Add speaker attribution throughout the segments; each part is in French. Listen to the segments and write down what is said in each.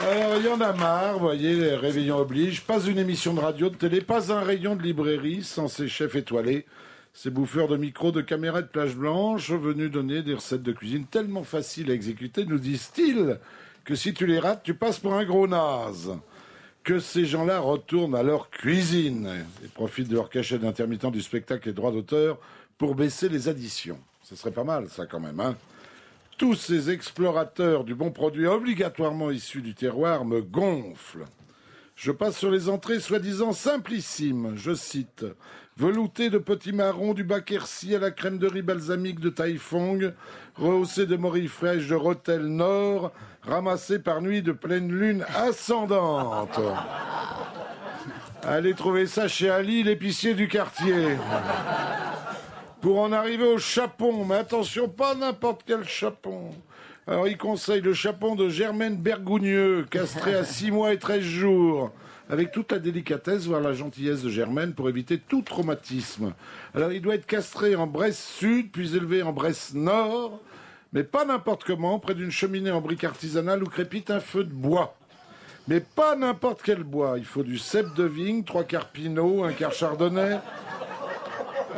Speaker 1: Alors, il y en a marre, voyez, les réveillons obligent. Pas une émission de radio, de télé, pas un rayon de librairie sans ces chefs étoilés. Ces bouffeurs de micro, de caméra et de plage blanche venus donner des recettes de cuisine tellement faciles à exécuter, nous disent-ils, que si tu les rates, tu passes pour un gros naze. Que ces gens-là retournent à leur cuisine et profitent de leur cachet d'intermittent du spectacle et droit d'auteur pour baisser les additions. Ce serait pas mal, ça, quand même, hein tous ces explorateurs du bon produit obligatoirement issus du terroir me gonflent. Je passe sur les entrées soi-disant simplissimes, je cite, velouté de petits marrons du Bakersi à la crème de riz balsamique de Taifong, rehaussé de morilles fraîches de Rotel Nord, ramassé par nuit de pleine lune ascendante. Allez trouver ça chez Ali, l'épicier du quartier pour en arriver au chapon. Mais attention, pas n'importe quel chapon. Alors il conseille le chapon de Germaine Bergougneux, castré à 6 mois et 13 jours, avec toute la délicatesse, voire la gentillesse de Germaine pour éviter tout traumatisme. Alors il doit être castré en Bresse Sud, puis élevé en Bresse Nord, mais pas n'importe comment, près d'une cheminée en brique artisanale où crépite un feu de bois. Mais pas n'importe quel bois. Il faut du cèpe de vigne, trois quarts pinot, un quart chardonnay,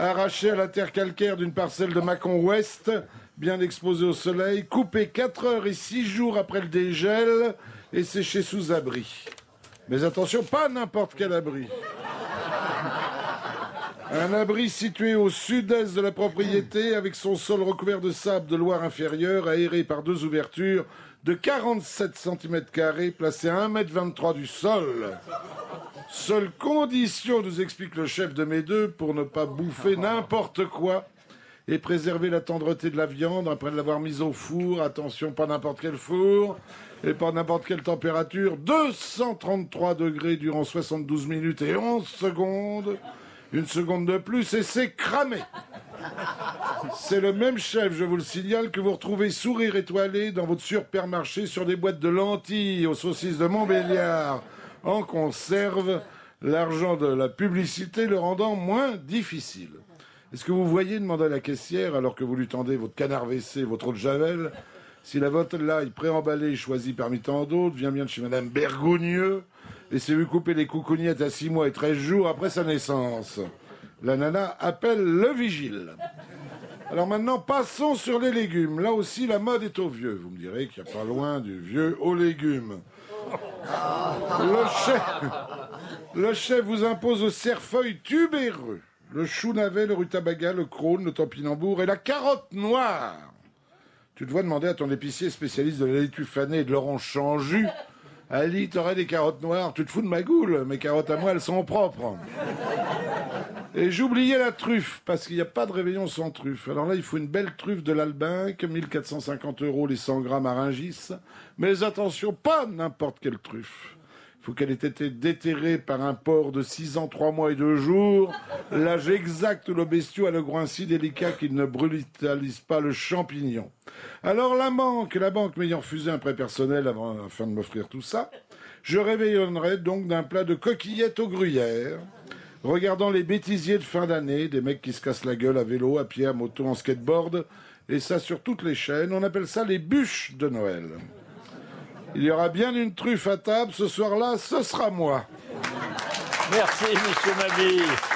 Speaker 1: arraché à la terre calcaire d'une parcelle de Mâcon Ouest, bien exposé au soleil, coupé 4 heures et 6 jours après le dégel et séché sous abri. Mais attention, pas n'importe quel abri. Un abri situé au sud-est de la propriété avec son sol recouvert de sable de Loire inférieure, aéré par deux ouvertures de 47 cm placées à 1m23 du sol. Seule condition, nous explique le chef de mes deux, pour ne pas bouffer n'importe quoi et préserver la tendreté de la viande après l'avoir mise au four. Attention, pas n'importe quel four et pas n'importe quelle température. 233 degrés durant 72 minutes et 11 secondes. Une seconde de plus et c'est cramé. C'est le même chef, je vous le signale, que vous retrouvez sourire étoilé dans votre supermarché sur des boîtes de lentilles aux saucisses de Montbéliard en conserve, l'argent de la publicité le rendant moins difficile. Est-ce que vous voyez demander à la caissière, alors que vous lui tendez votre canard WC, votre eau de Javel, si la est préemballée, choisie parmi tant d'autres, vient bien de chez Madame Bergougneux, et s'est vu couper les coucougnettes à 6 mois et 13 jours après sa naissance. La nana appelle le vigile. Alors maintenant, passons sur les légumes. Là aussi, la mode est au vieux. Vous me direz qu'il n'y a pas loin du vieux aux légumes. Le chef, le chef vous impose le cerfeuil tubéreux, le chou navet, le rutabaga, le crône, le tampinambour et la carotte noire. Tu te vois demander à ton épicier spécialiste de la laitue fanée et de l'orange en jus. Ali, t'aurais des carottes noires, tu te fous de ma goule, mes carottes à moi, elles sont propres. Et j'oubliais la truffe, parce qu'il n'y a pas de réveillon sans truffe. Alors là, il faut une belle truffe de l'Albinque, 1450 euros les 100 grammes à Ringis. Mais attention, pas n'importe quelle truffe. Faut qu'elle ait été déterrée par un porc de 6 ans, 3 mois et 2 jours, l'âge exact où le bestiau a le groin si délicat qu'il ne brutalise pas le champignon. Alors la banque, la banque m'ayant refusé un prêt personnel avant, afin de m'offrir tout ça, je réveillonnerai donc d'un plat de coquillettes aux gruyères, regardant les bêtisiers de fin d'année, des mecs qui se cassent la gueule à vélo, à pied, à moto, en skateboard, et ça sur toutes les chaînes. On appelle ça les bûches de Noël. Il y aura bien une truffe à table ce soir-là, ce sera moi.
Speaker 2: Merci, monsieur Mabille.